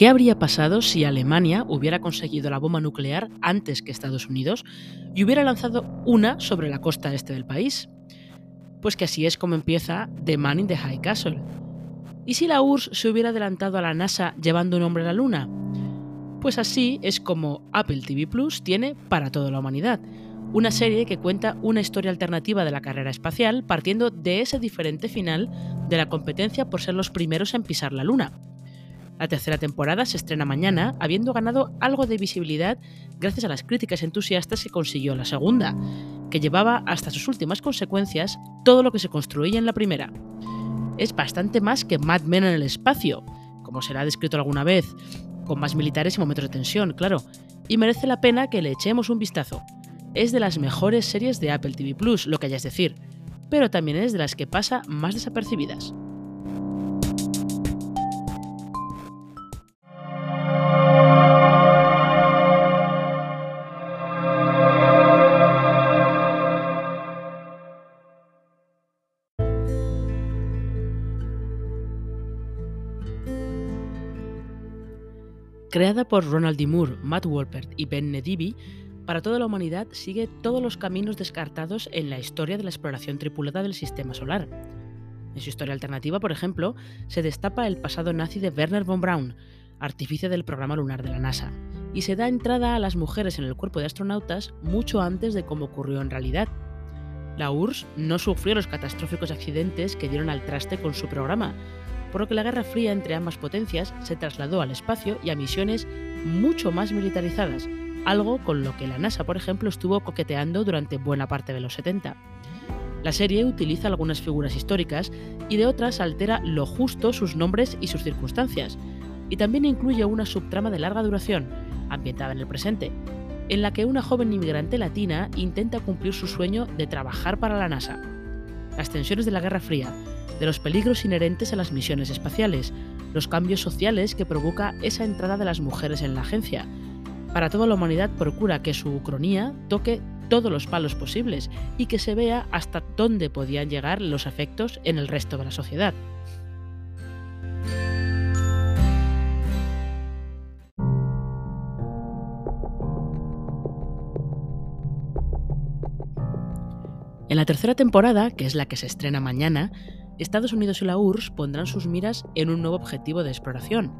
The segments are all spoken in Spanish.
¿Qué habría pasado si Alemania hubiera conseguido la bomba nuclear antes que Estados Unidos y hubiera lanzado una sobre la costa este del país? Pues que así es como empieza The Man in the High Castle. ¿Y si la URSS se hubiera adelantado a la NASA llevando un hombre a la Luna? Pues así es como Apple TV Plus tiene Para toda la humanidad, una serie que cuenta una historia alternativa de la carrera espacial partiendo de ese diferente final de la competencia por ser los primeros en pisar la Luna. La tercera temporada se estrena mañana, habiendo ganado algo de visibilidad gracias a las críticas entusiastas que consiguió la segunda, que llevaba hasta sus últimas consecuencias todo lo que se construía en la primera. Es bastante más que Mad Men en el espacio, como se ha descrito alguna vez, con más militares y momentos de tensión, claro, y merece la pena que le echemos un vistazo. Es de las mejores series de Apple TV Plus, lo que hayas decir, pero también es de las que pasa más desapercibidas. Creada por Ronald D. Moore, Matt Wolpert y Ben Nedibi, para toda la humanidad sigue todos los caminos descartados en la historia de la exploración tripulada del sistema solar. En su historia alternativa, por ejemplo, se destapa el pasado nazi de Werner von Braun, artífice del programa lunar de la NASA, y se da entrada a las mujeres en el cuerpo de astronautas mucho antes de cómo ocurrió en realidad. La URSS no sufrió los catastróficos accidentes que dieron al traste con su programa, por lo que la Guerra Fría entre ambas potencias se trasladó al espacio y a misiones mucho más militarizadas, algo con lo que la NASA, por ejemplo, estuvo coqueteando durante buena parte de los 70. La serie utiliza algunas figuras históricas y de otras altera lo justo sus nombres y sus circunstancias, y también incluye una subtrama de larga duración, ambientada en el presente, en la que una joven inmigrante latina intenta cumplir su sueño de trabajar para la NASA. Las tensiones de la Guerra Fría, de los peligros inherentes a las misiones espaciales, los cambios sociales que provoca esa entrada de las mujeres en la agencia. Para toda la humanidad procura que su cronía toque todos los palos posibles y que se vea hasta dónde podían llegar los efectos en el resto de la sociedad. En la tercera temporada, que es la que se estrena mañana, Estados Unidos y la URSS pondrán sus miras en un nuevo objetivo de exploración,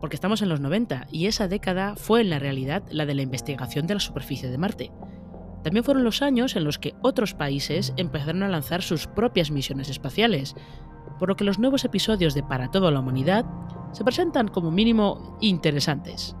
porque estamos en los 90 y esa década fue en la realidad la de la investigación de la superficie de Marte. También fueron los años en los que otros países empezaron a lanzar sus propias misiones espaciales, por lo que los nuevos episodios de Para toda la humanidad se presentan como mínimo interesantes.